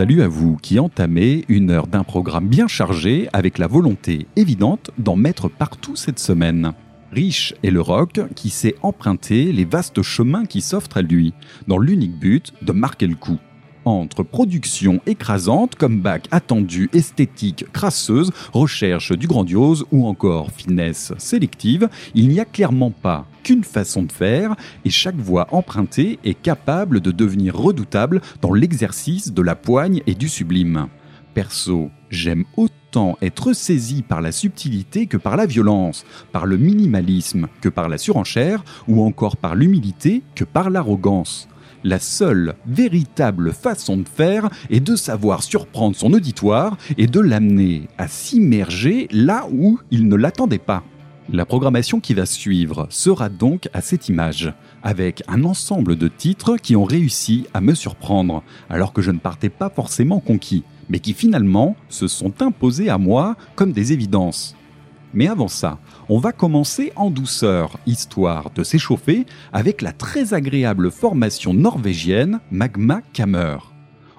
Salut à vous qui entamez une heure d'un programme bien chargé avec la volonté évidente d'en mettre partout cette semaine. Riche est le rock qui sait emprunter les vastes chemins qui s'offrent à lui, dans l'unique but de marquer le coup. Entre production écrasante, comeback attendu, esthétique crasseuse, recherche du grandiose ou encore finesse sélective, il n'y a clairement pas qu'une façon de faire et chaque voix empruntée est capable de devenir redoutable dans l'exercice de la poigne et du sublime. Perso, j'aime autant être saisi par la subtilité que par la violence, par le minimalisme que par la surenchère, ou encore par l'humilité que par l'arrogance. La seule véritable façon de faire est de savoir surprendre son auditoire et de l'amener à s'immerger là où il ne l'attendait pas. La programmation qui va suivre sera donc à cette image, avec un ensemble de titres qui ont réussi à me surprendre, alors que je ne partais pas forcément conquis mais qui finalement se sont imposés à moi comme des évidences. Mais avant ça, on va commencer en douceur, histoire de s'échauffer avec la très agréable formation norvégienne Magma Kammer.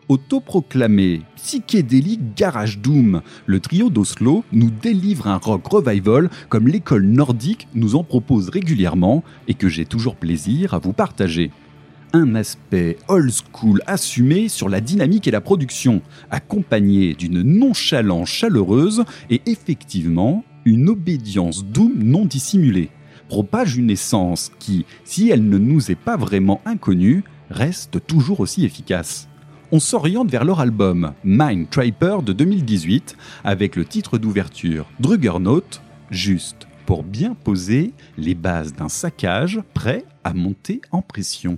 Autoproclamé psychédélique garage doom, le trio d'Oslo nous délivre un rock revival comme l'école nordique nous en propose régulièrement et que j'ai toujours plaisir à vous partager un aspect old school assumé sur la dynamique et la production, accompagné d'une nonchalance chaleureuse et effectivement une obédience doom non dissimulée, propage une essence qui, si elle ne nous est pas vraiment inconnue, reste toujours aussi efficace. On s'oriente vers leur album Mind Traper de 2018 avec le titre d'ouverture Druggernaut, juste pour bien poser les bases d'un saccage prêt à monter en pression.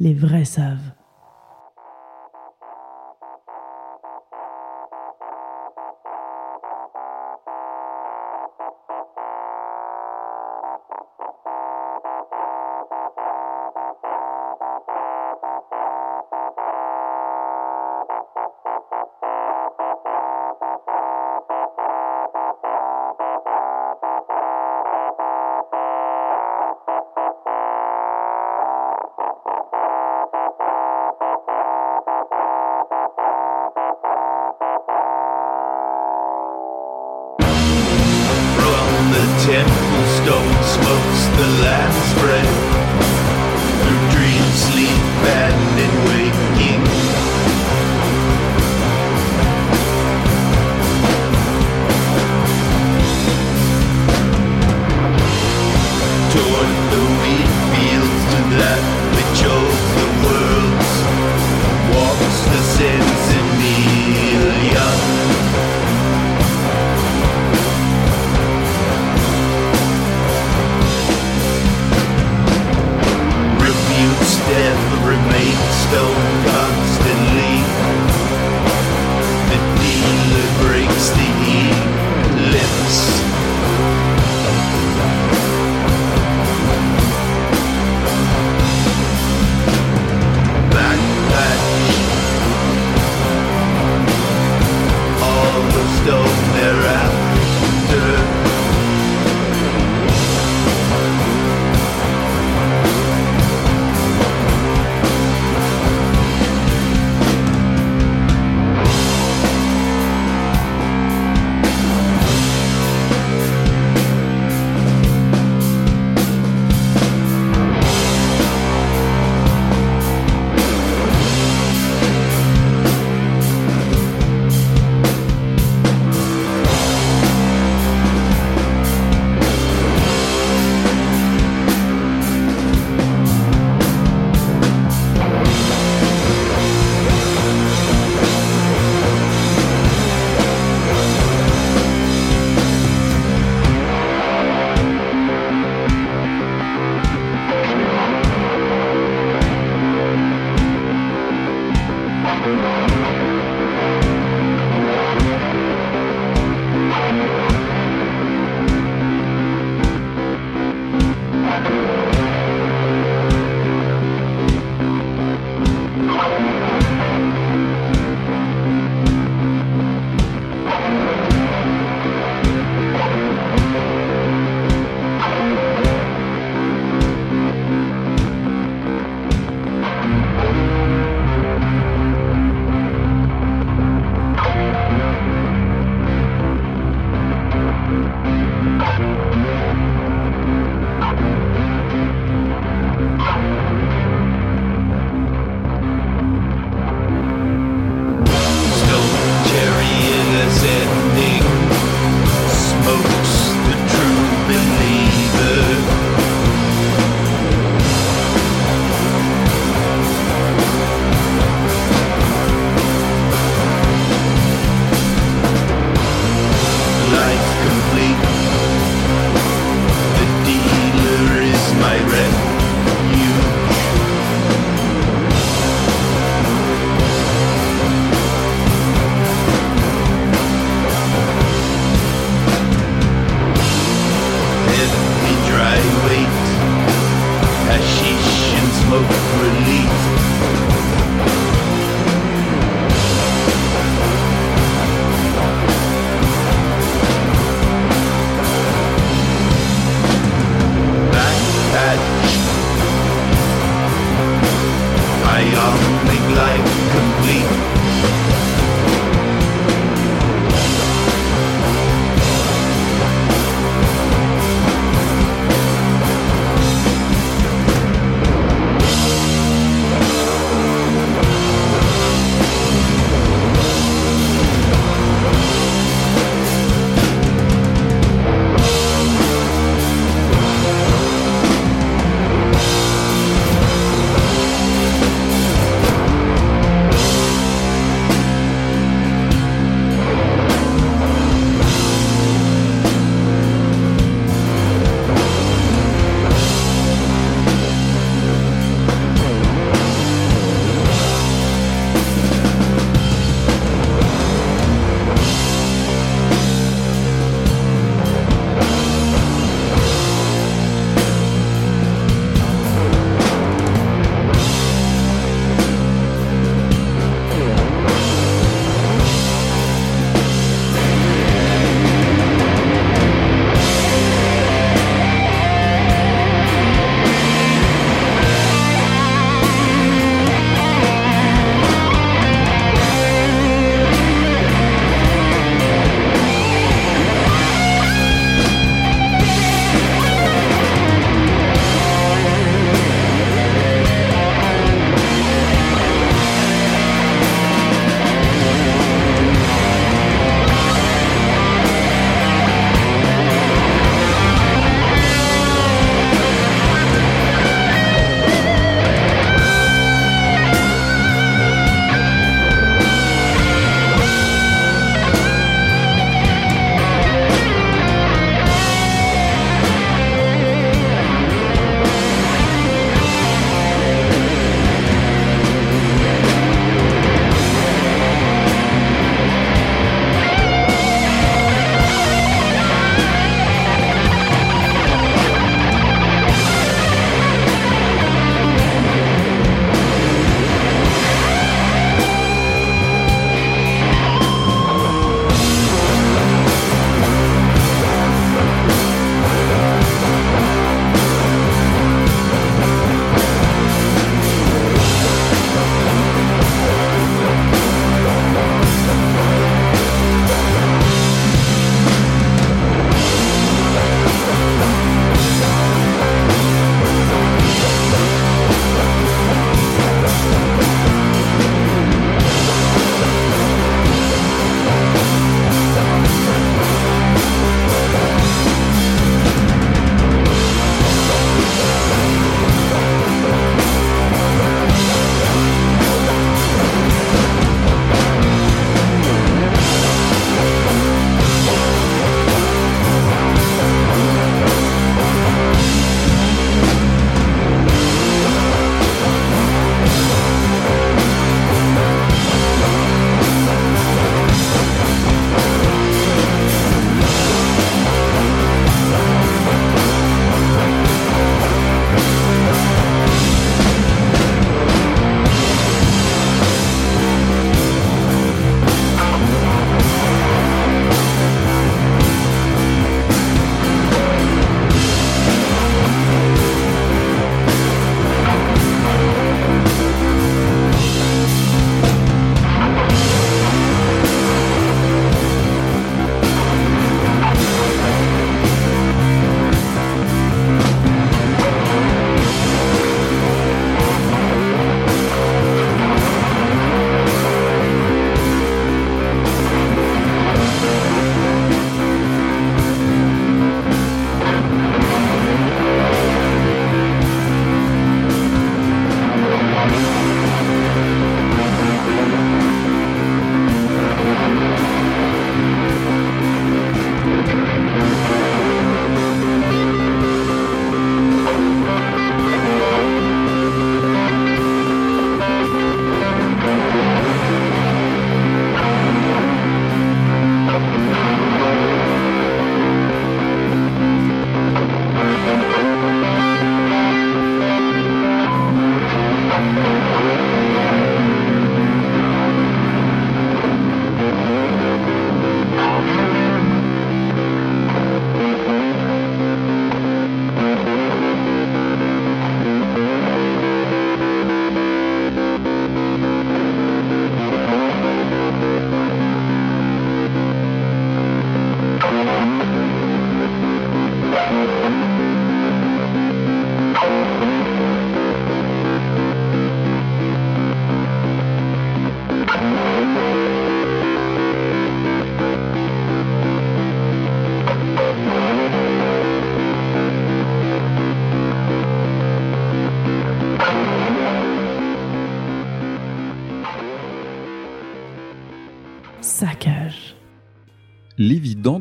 Les vrais savent.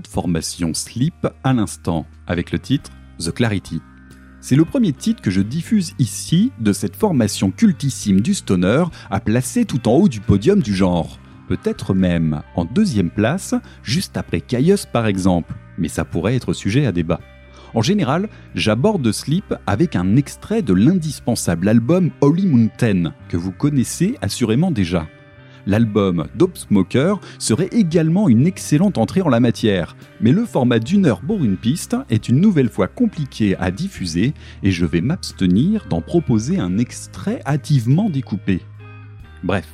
Formation Sleep à l'instant, avec le titre The Clarity. C'est le premier titre que je diffuse ici de cette formation cultissime du stoner à placer tout en haut du podium du genre. Peut-être même en deuxième place, juste après Caius par exemple, mais ça pourrait être sujet à débat. En général, j'aborde Sleep avec un extrait de l'indispensable album Holy Mountain, que vous connaissez assurément déjà. L'album Dope Smoker serait également une excellente entrée en la matière, mais le format d'une heure pour une piste est une nouvelle fois compliqué à diffuser et je vais m'abstenir d'en proposer un extrait hâtivement découpé. Bref,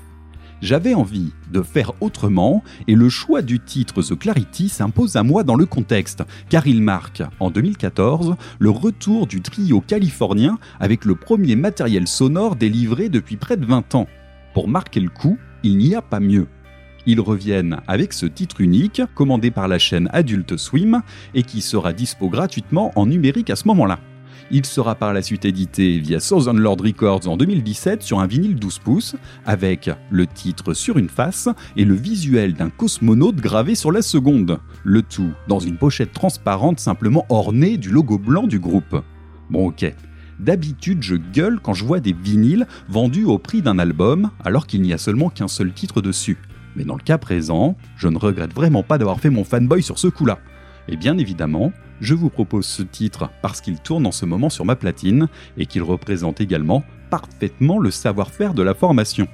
j'avais envie de faire autrement et le choix du titre The Clarity s'impose à moi dans le contexte, car il marque, en 2014, le retour du trio californien avec le premier matériel sonore délivré depuis près de 20 ans. Pour marquer le coup, il n'y a pas mieux. Ils reviennent avec ce titre unique, commandé par la chaîne Adult Swim, et qui sera dispo gratuitement en numérique à ce moment-là. Il sera par la suite édité via Southern Lord Records en 2017 sur un vinyle 12 pouces, avec le titre sur une face et le visuel d'un cosmonaute gravé sur la seconde. Le tout dans une pochette transparente simplement ornée du logo blanc du groupe. Bon ok, D'habitude, je gueule quand je vois des vinyles vendus au prix d'un album, alors qu'il n'y a seulement qu'un seul titre dessus. Mais dans le cas présent, je ne regrette vraiment pas d'avoir fait mon fanboy sur ce coup-là. Et bien évidemment, je vous propose ce titre parce qu'il tourne en ce moment sur ma platine et qu'il représente également parfaitement le savoir-faire de la formation.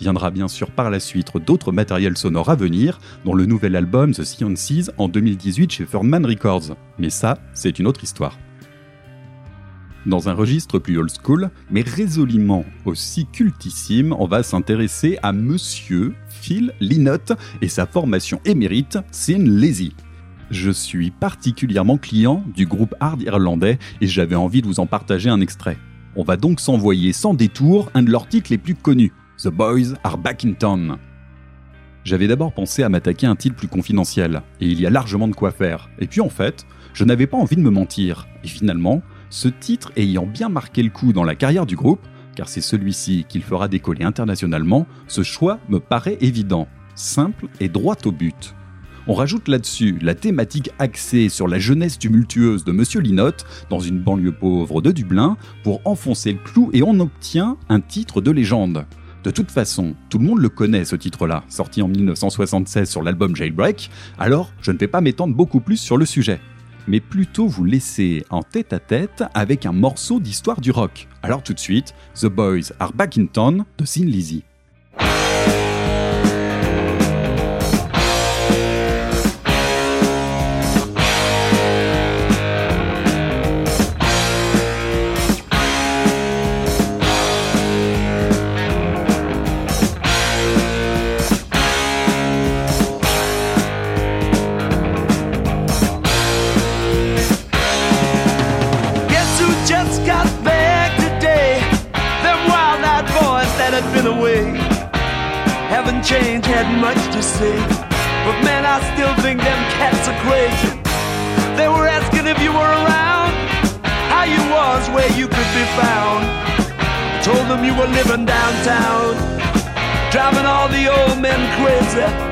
Viendra bien sûr par la suite d'autres matériels sonores à venir, dont le nouvel album The Sciences en 2018 chez Fernman Records. Mais ça, c'est une autre histoire. Dans un registre plus old school, mais résolument aussi cultissime, on va s'intéresser à Monsieur Phil Lynott et sa formation émérite Sin Lazy. Je suis particulièrement client du groupe hard irlandais et j'avais envie de vous en partager un extrait. On va donc s'envoyer sans détour un de leurs titres les plus connus, The Boys Are Back in Town. J'avais d'abord pensé à m'attaquer à un titre plus confidentiel, et il y a largement de quoi faire. Et puis en fait, je n'avais pas envie de me mentir. Et finalement, ce titre ayant bien marqué le coup dans la carrière du groupe, car c'est celui-ci qu'il fera décoller internationalement, ce choix me paraît évident, simple et droit au but. On rajoute là-dessus la thématique axée sur la jeunesse tumultueuse de Monsieur Linotte dans une banlieue pauvre de Dublin pour enfoncer le clou et on obtient un titre de légende. De toute façon, tout le monde le connaît ce titre-là, sorti en 1976 sur l'album Jailbreak, alors je ne vais pas m'étendre beaucoup plus sur le sujet mais plutôt vous laisser en tête à tête avec un morceau d'histoire du rock. Alors tout de suite, The Boys Are Back in Town de Sin Lizzy. change had much to say. But man, I still think them cats are crazy. They were asking if you were around, how you was, where you could be found. I told them you were living downtown, driving all the old men crazy.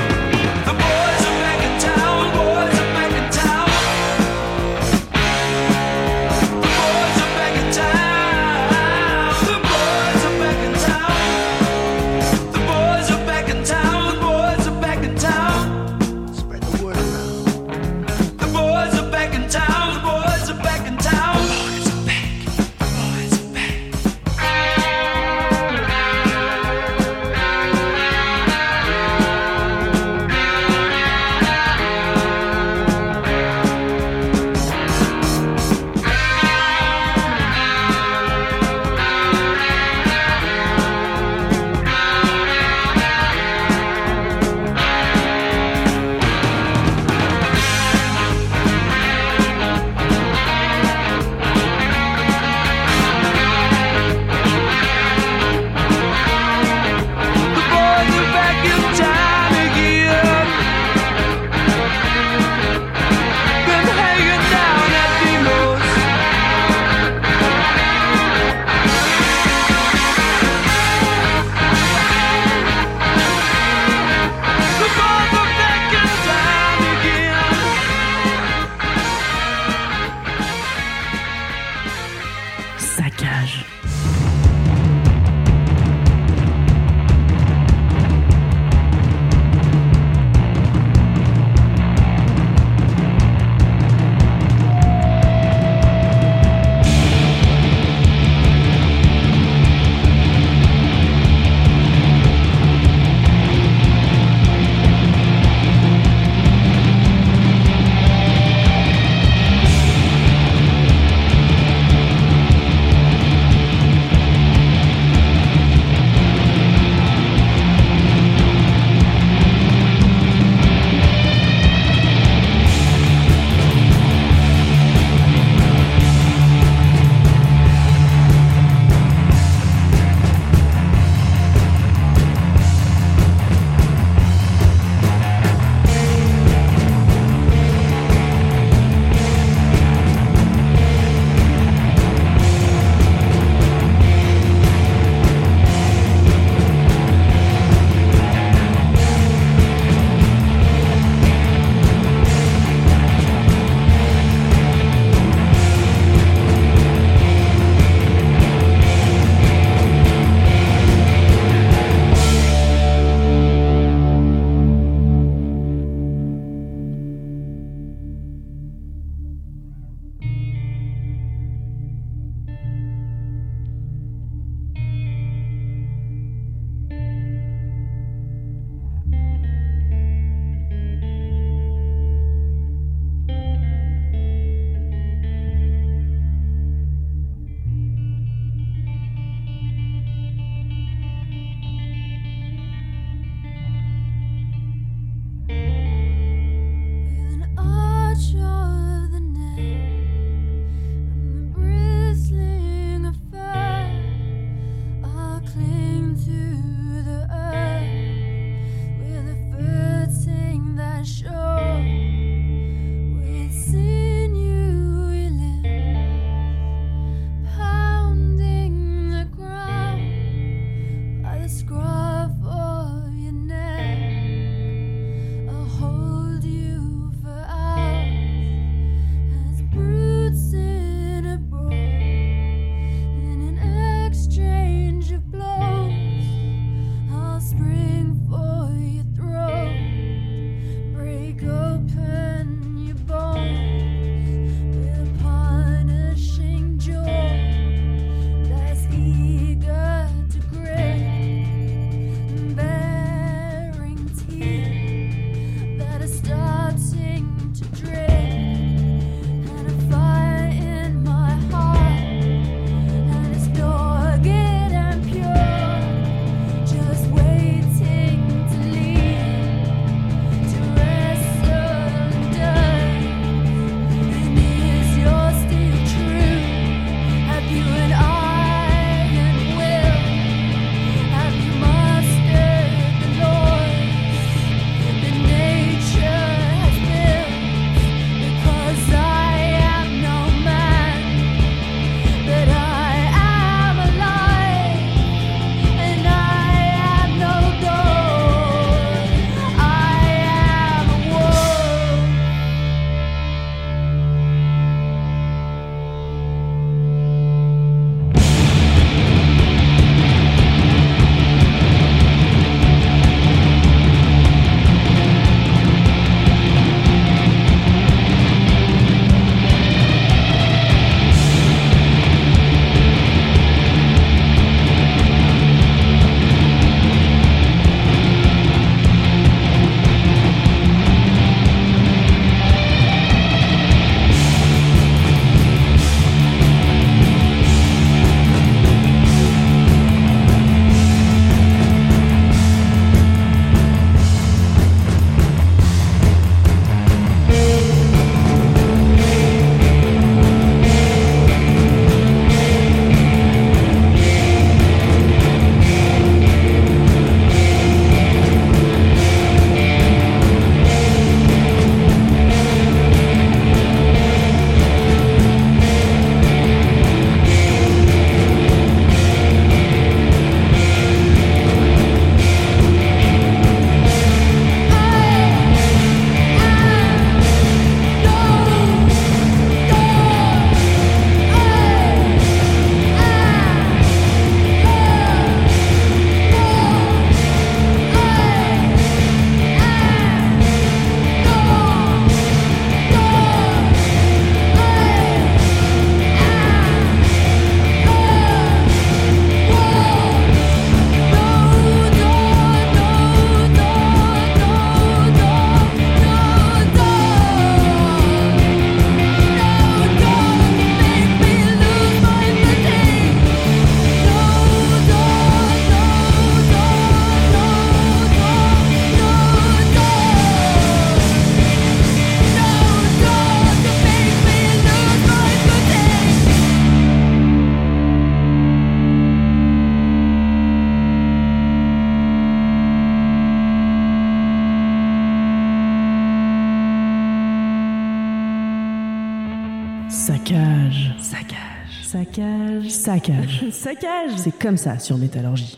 Saccage. Saccage. C'est comme ça sur Métallurgie.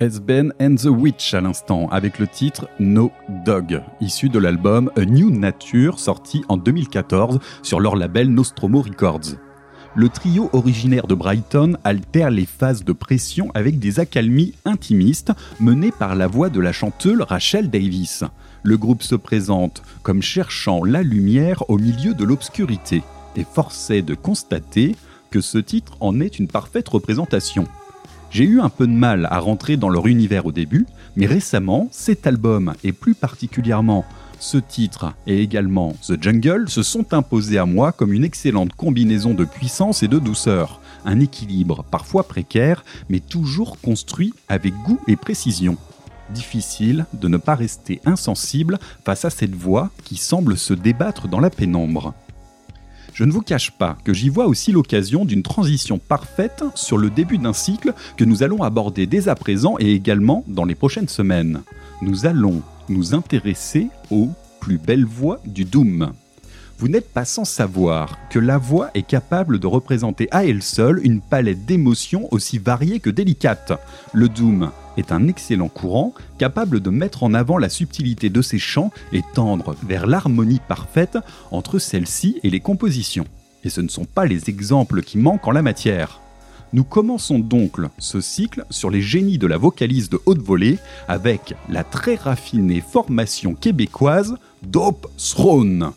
Esben and the Witch à l'instant, avec le titre No Dog, issu de l'album A New Nature, sorti en 2014 sur leur label Nostromo Records. Le trio originaire de Brighton altère les phases de pression avec des accalmies intimistes menées par la voix de la chanteuse Rachel Davis. Le groupe se présente comme cherchant la lumière au milieu de l'obscurité, et forcé de constater ce titre en est une parfaite représentation. J'ai eu un peu de mal à rentrer dans leur univers au début, mais récemment, cet album, et plus particulièrement ce titre et également The Jungle, se sont imposés à moi comme une excellente combinaison de puissance et de douceur, un équilibre parfois précaire, mais toujours construit avec goût et précision. Difficile de ne pas rester insensible face à cette voix qui semble se débattre dans la pénombre. Je ne vous cache pas que j'y vois aussi l'occasion d'une transition parfaite sur le début d'un cycle que nous allons aborder dès à présent et également dans les prochaines semaines. Nous allons nous intéresser aux plus belles voix du Doom. Vous n'êtes pas sans savoir que la voix est capable de représenter à elle seule une palette d'émotions aussi variées que délicates. Le Doom est un excellent courant capable de mettre en avant la subtilité de ses chants et tendre vers l'harmonie parfaite entre celle-ci et les compositions. Et ce ne sont pas les exemples qui manquent en la matière. Nous commençons donc ce cycle sur les génies de la vocalise de haute volée avec la très raffinée formation québécoise Dope Throne.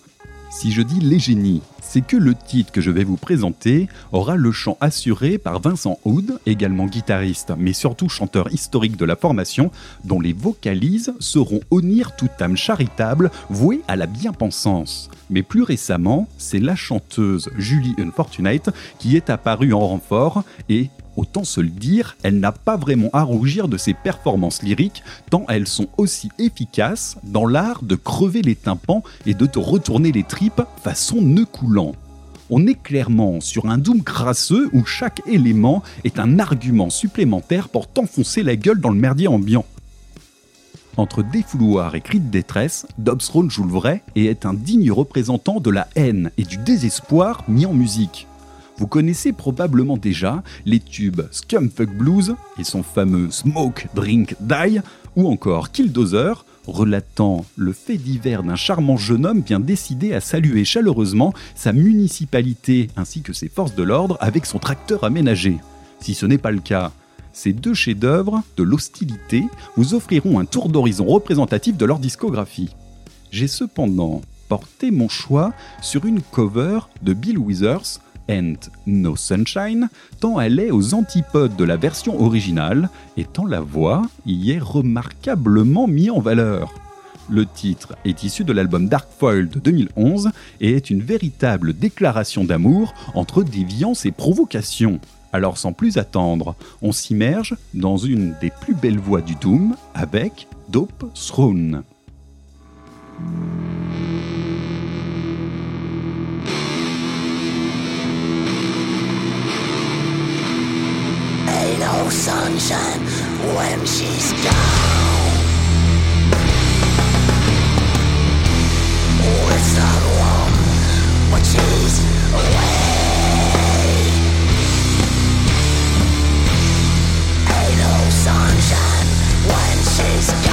Si je dis les génies, c'est que le titre que je vais vous présenter aura le chant assuré par Vincent Houd, également guitariste, mais surtout chanteur historique de la formation, dont les vocalises seront Onir toute âme charitable, vouée à la bien-pensance. Mais plus récemment, c'est la chanteuse Julie Unfortunate qui est apparue en renfort et Autant se le dire, elle n'a pas vraiment à rougir de ses performances lyriques, tant elles sont aussi efficaces dans l'art de crever les tympans et de te retourner les tripes façon nœud coulant. On est clairement sur un doom crasseux où chaque élément est un argument supplémentaire pour t'enfoncer la gueule dans le merdier ambiant. Entre défouloir et cris de détresse, Dobsrone joue le vrai et est un digne représentant de la haine et du désespoir mis en musique. Vous connaissez probablement déjà les tubes Scumfuck Blues et son fameux Smoke, Drink, Die, ou encore Killdozer, relatant le fait divers d'un charmant jeune homme bien décidé à saluer chaleureusement sa municipalité ainsi que ses forces de l'ordre avec son tracteur aménagé. Si ce n'est pas le cas, ces deux chefs-d'œuvre de l'hostilité vous offriront un tour d'horizon représentatif de leur discographie. J'ai cependant porté mon choix sur une cover de Bill Withers and No Sunshine, tant elle est aux antipodes de la version originale et tant la voix y est remarquablement mise en valeur. Le titre est issu de l'album Dark Foil de 2011 et est une véritable déclaration d'amour entre déviance et provocation. Alors sans plus attendre, on s'immerge dans une des plus belles voix du Doom avec Dope Throne. No sunshine when she's gone. It's not warm, but she's away. Ain't no sunshine when she's gone.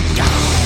Gone.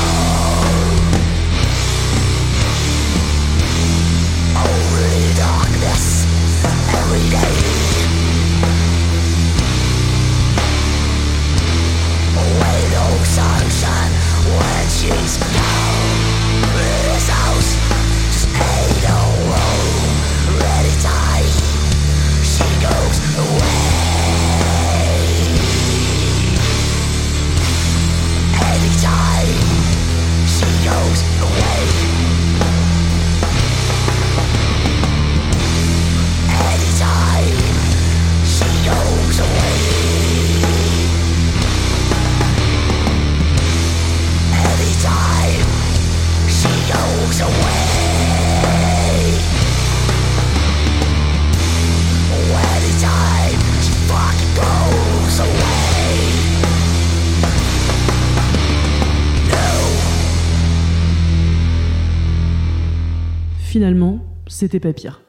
C'était pas pire.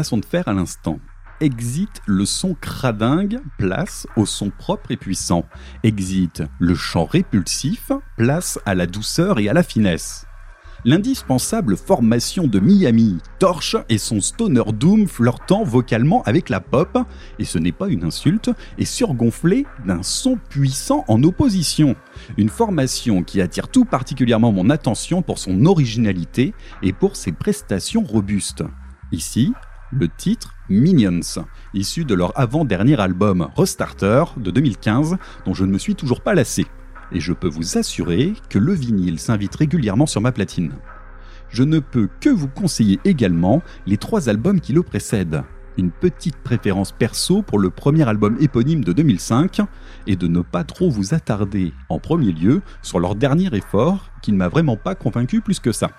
Façon de faire à l'instant. Exit le son cradingue, place au son propre et puissant. Exit le chant répulsif, place à la douceur et à la finesse. L'indispensable formation de Miami, Torche et son stoner doom flirtant vocalement avec la pop, et ce n'est pas une insulte, est surgonflé d'un son puissant en opposition. Une formation qui attire tout particulièrement mon attention pour son originalité et pour ses prestations robustes. Ici, le titre Minions, issu de leur avant-dernier album Restarter de 2015, dont je ne me suis toujours pas lassé. Et je peux vous assurer que le vinyle s'invite régulièrement sur ma platine. Je ne peux que vous conseiller également les trois albums qui le précèdent. Une petite préférence perso pour le premier album éponyme de 2005 et de ne pas trop vous attarder en premier lieu sur leur dernier effort qui ne m'a vraiment pas convaincu plus que ça.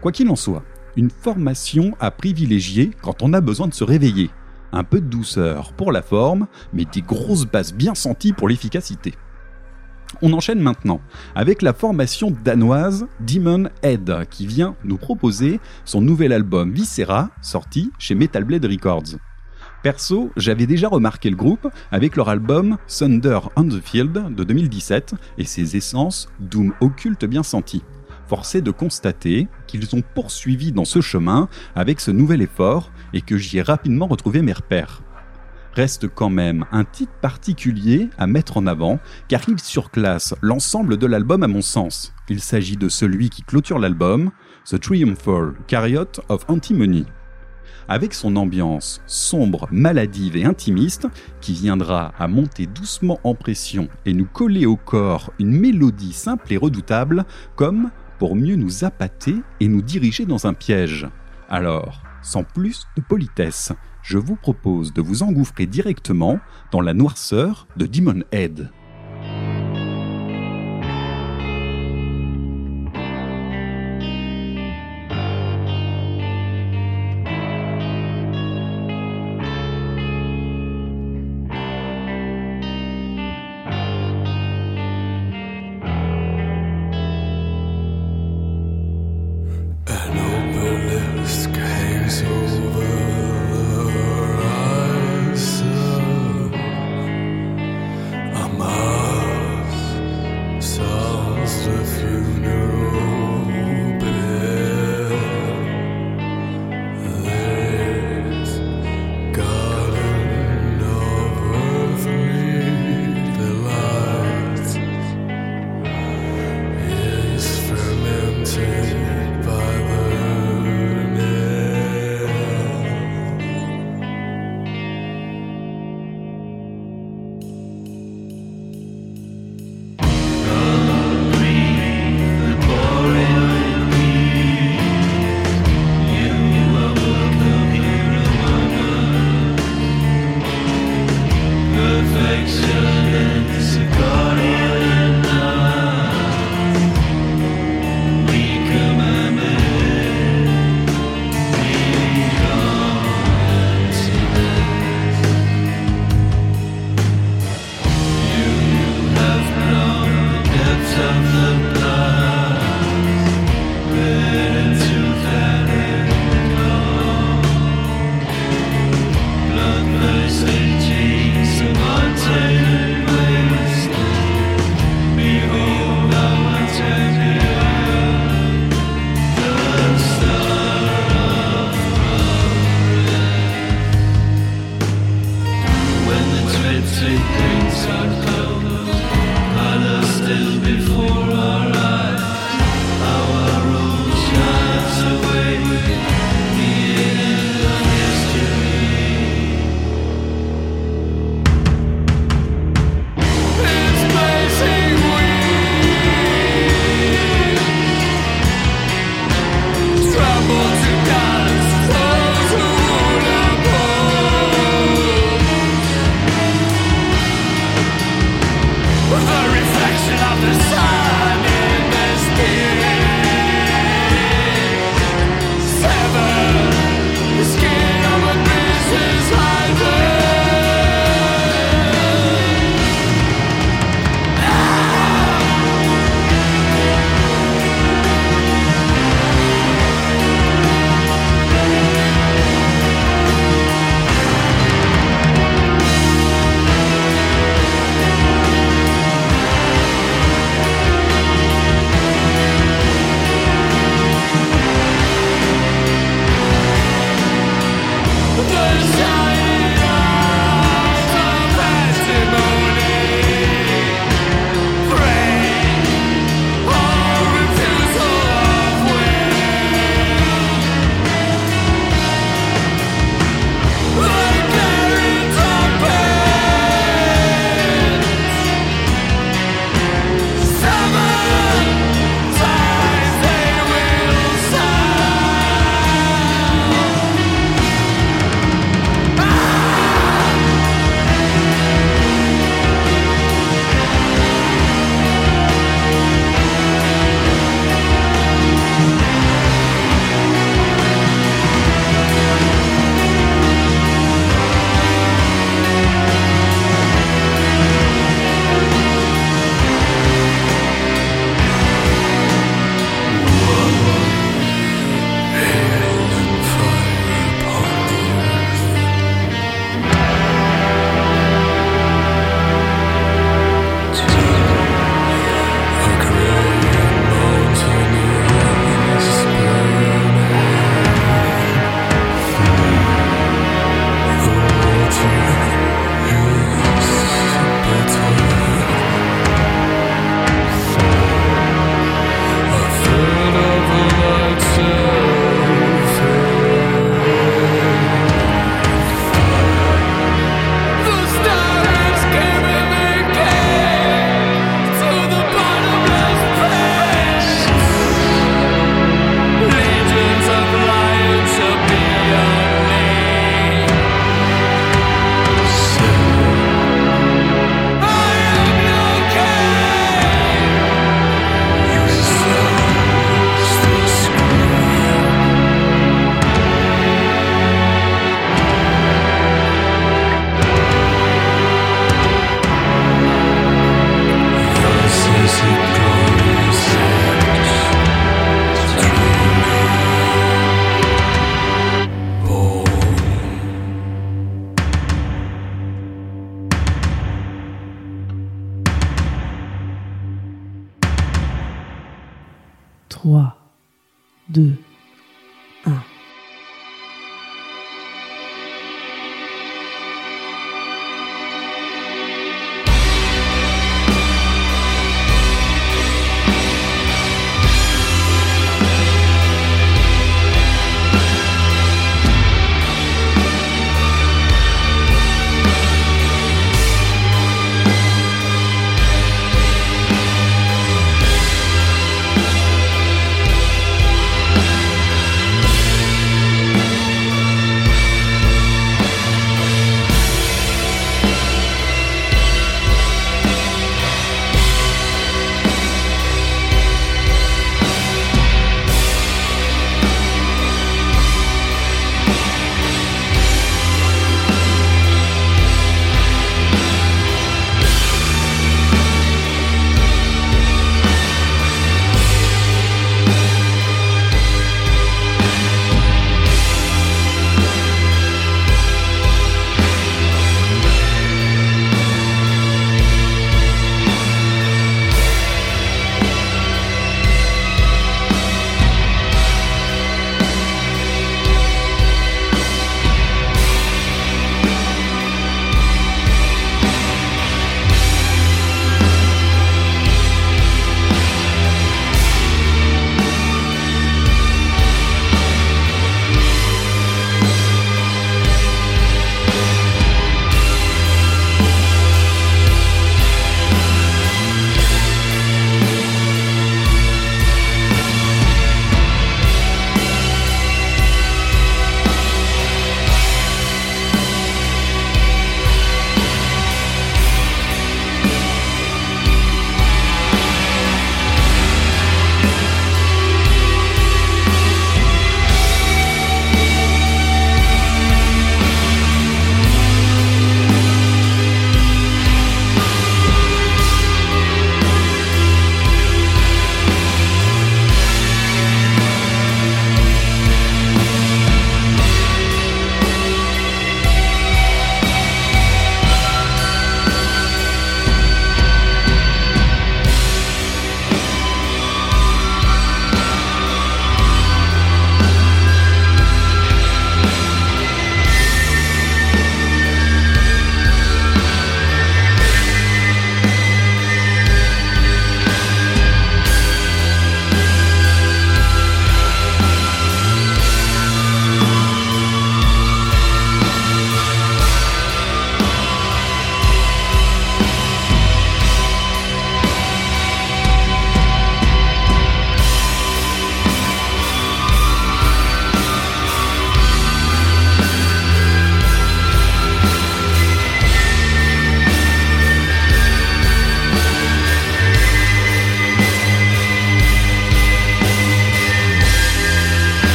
Quoi qu'il en soit, une formation à privilégier quand on a besoin de se réveiller. Un peu de douceur pour la forme, mais des grosses basses bien senties pour l'efficacité. On enchaîne maintenant avec la formation danoise Demon Head qui vient nous proposer son nouvel album Viscera sorti chez Metal Blade Records. Perso, j'avais déjà remarqué le groupe avec leur album Thunder on the Field de 2017 et ses essences doom occulte bien senties forcé de constater qu'ils ont poursuivi dans ce chemin avec ce nouvel effort et que j'y ai rapidement retrouvé mes repères. Reste quand même un titre particulier à mettre en avant car il surclasse l'ensemble de l'album à mon sens. Il s'agit de celui qui clôture l'album, The Triumphal Chariot of Antimony avec son ambiance sombre, maladive et intimiste, qui viendra à monter doucement en pression et nous coller au corps une mélodie simple et redoutable, comme pour mieux nous appâter et nous diriger dans un piège. Alors, sans plus de politesse, je vous propose de vous engouffrer directement dans la noirceur de Demon Head.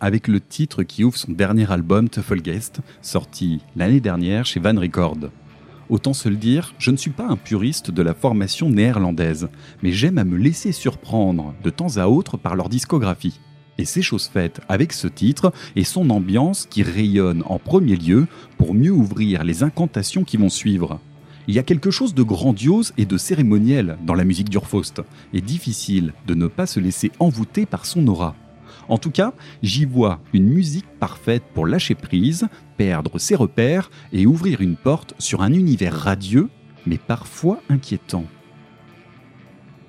Avec le titre qui ouvre son dernier album Tuffelgeist, sorti l'année dernière chez Van Record. Autant se le dire, je ne suis pas un puriste de la formation néerlandaise, mais j'aime à me laisser surprendre de temps à autre par leur discographie. Et c'est chose faite avec ce titre et son ambiance qui rayonne en premier lieu pour mieux ouvrir les incantations qui vont suivre. Il y a quelque chose de grandiose et de cérémoniel dans la musique d'Urfaust, et difficile de ne pas se laisser envoûter par son aura. En tout cas, j'y vois une musique parfaite pour lâcher prise, perdre ses repères et ouvrir une porte sur un univers radieux, mais parfois inquiétant.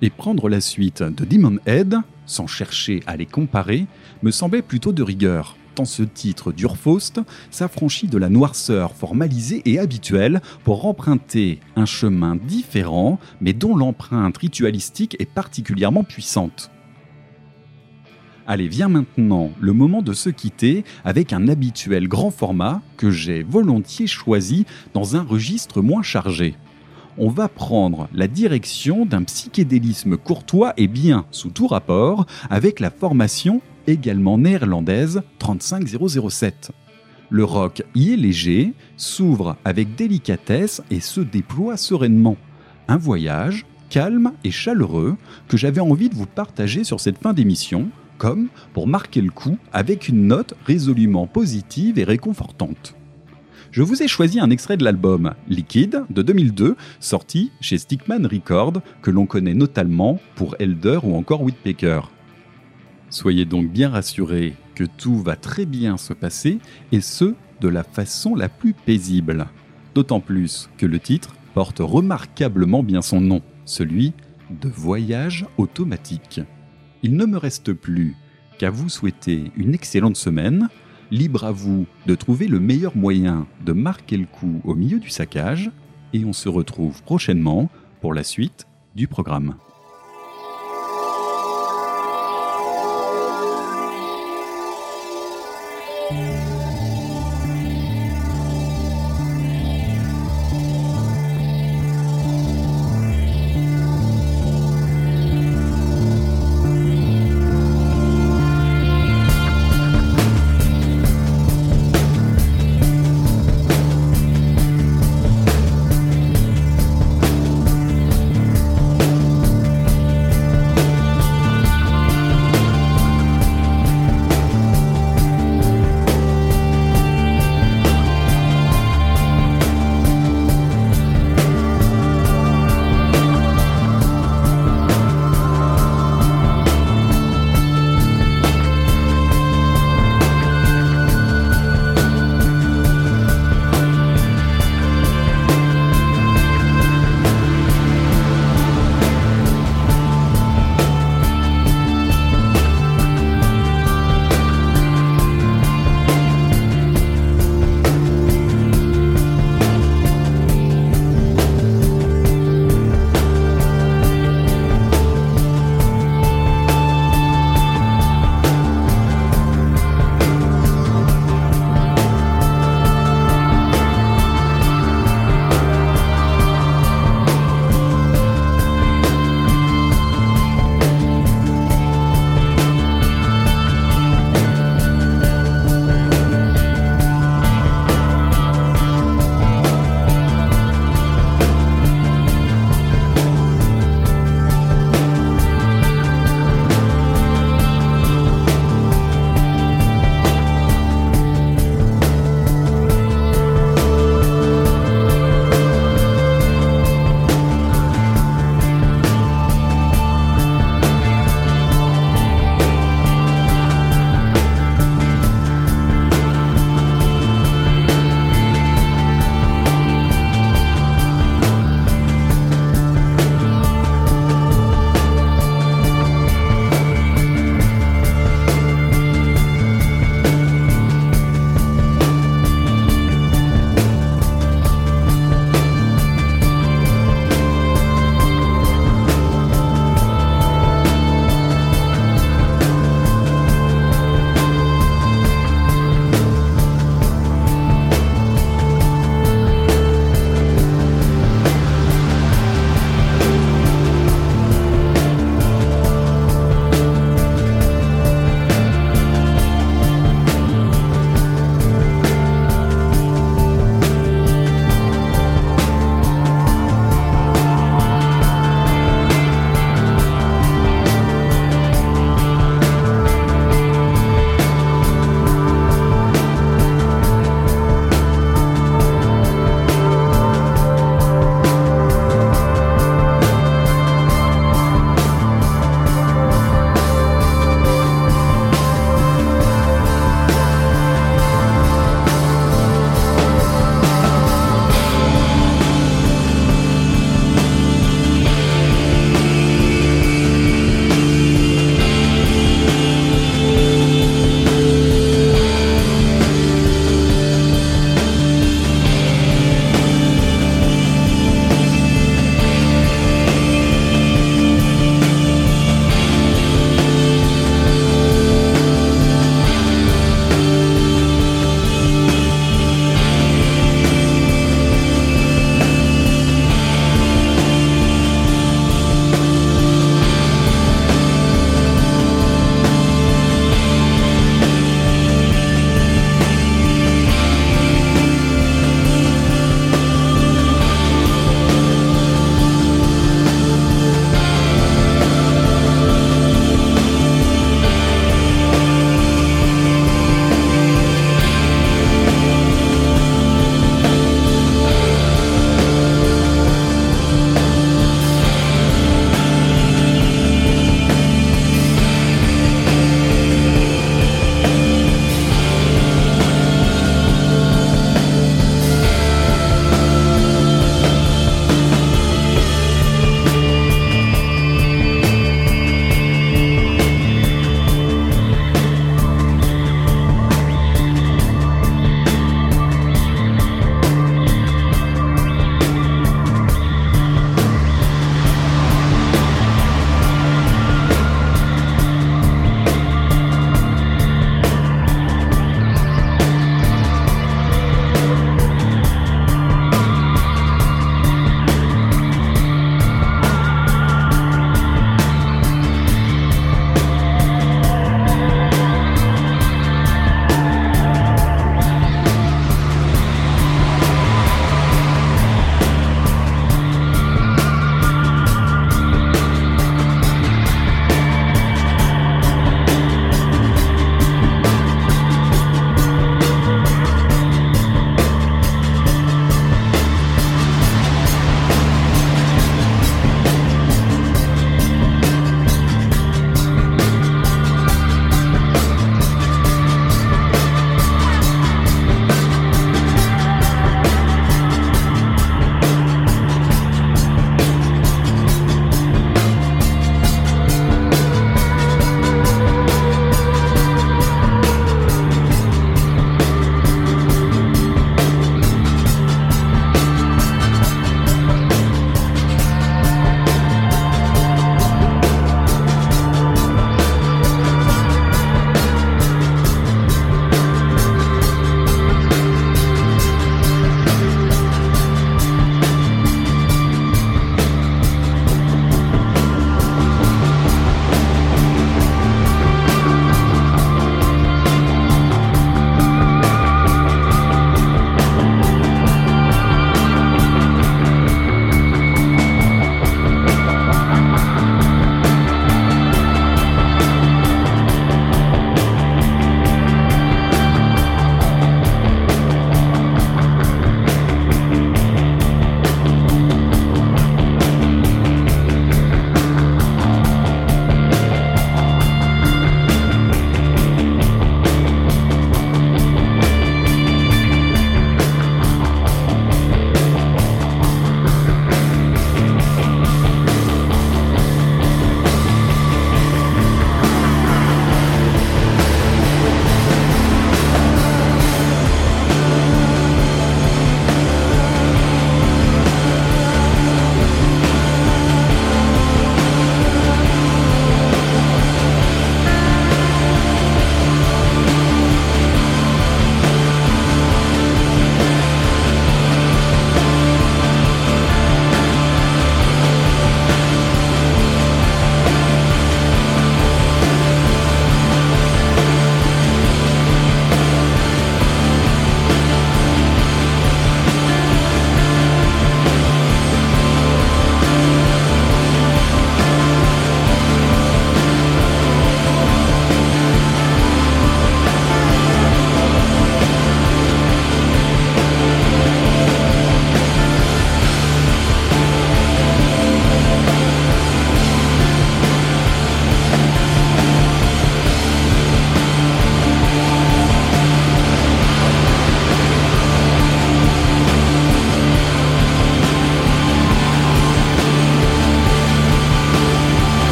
Et prendre la suite de Demon Head, sans chercher à les comparer, me semblait plutôt de rigueur, tant ce titre d'Urfaust s'affranchit de la noirceur formalisée et habituelle pour emprunter un chemin différent, mais dont l'empreinte ritualistique est particulièrement puissante. Allez, vient maintenant le moment de se quitter avec un habituel grand format que j'ai volontiers choisi dans un registre moins chargé. On va prendre la direction d'un psychédélisme courtois et bien sous tout rapport avec la formation également néerlandaise 35007. Le rock y est léger, s'ouvre avec délicatesse et se déploie sereinement. Un voyage calme et chaleureux que j'avais envie de vous partager sur cette fin d'émission comme pour marquer le coup avec une note résolument positive et réconfortante. Je vous ai choisi un extrait de l'album Liquid de 2002, sorti chez Stickman Records, que l'on connaît notamment pour Elder ou encore Whitpecker. Soyez donc bien rassurés que tout va très bien se passer, et ce, de la façon la plus paisible. D'autant plus que le titre porte remarquablement bien son nom, celui de Voyage automatique il ne me reste plus qu'à vous souhaiter une excellente semaine. Libre à vous de trouver le meilleur moyen de marquer le coup au milieu du saccage. Et on se retrouve prochainement pour la suite du programme.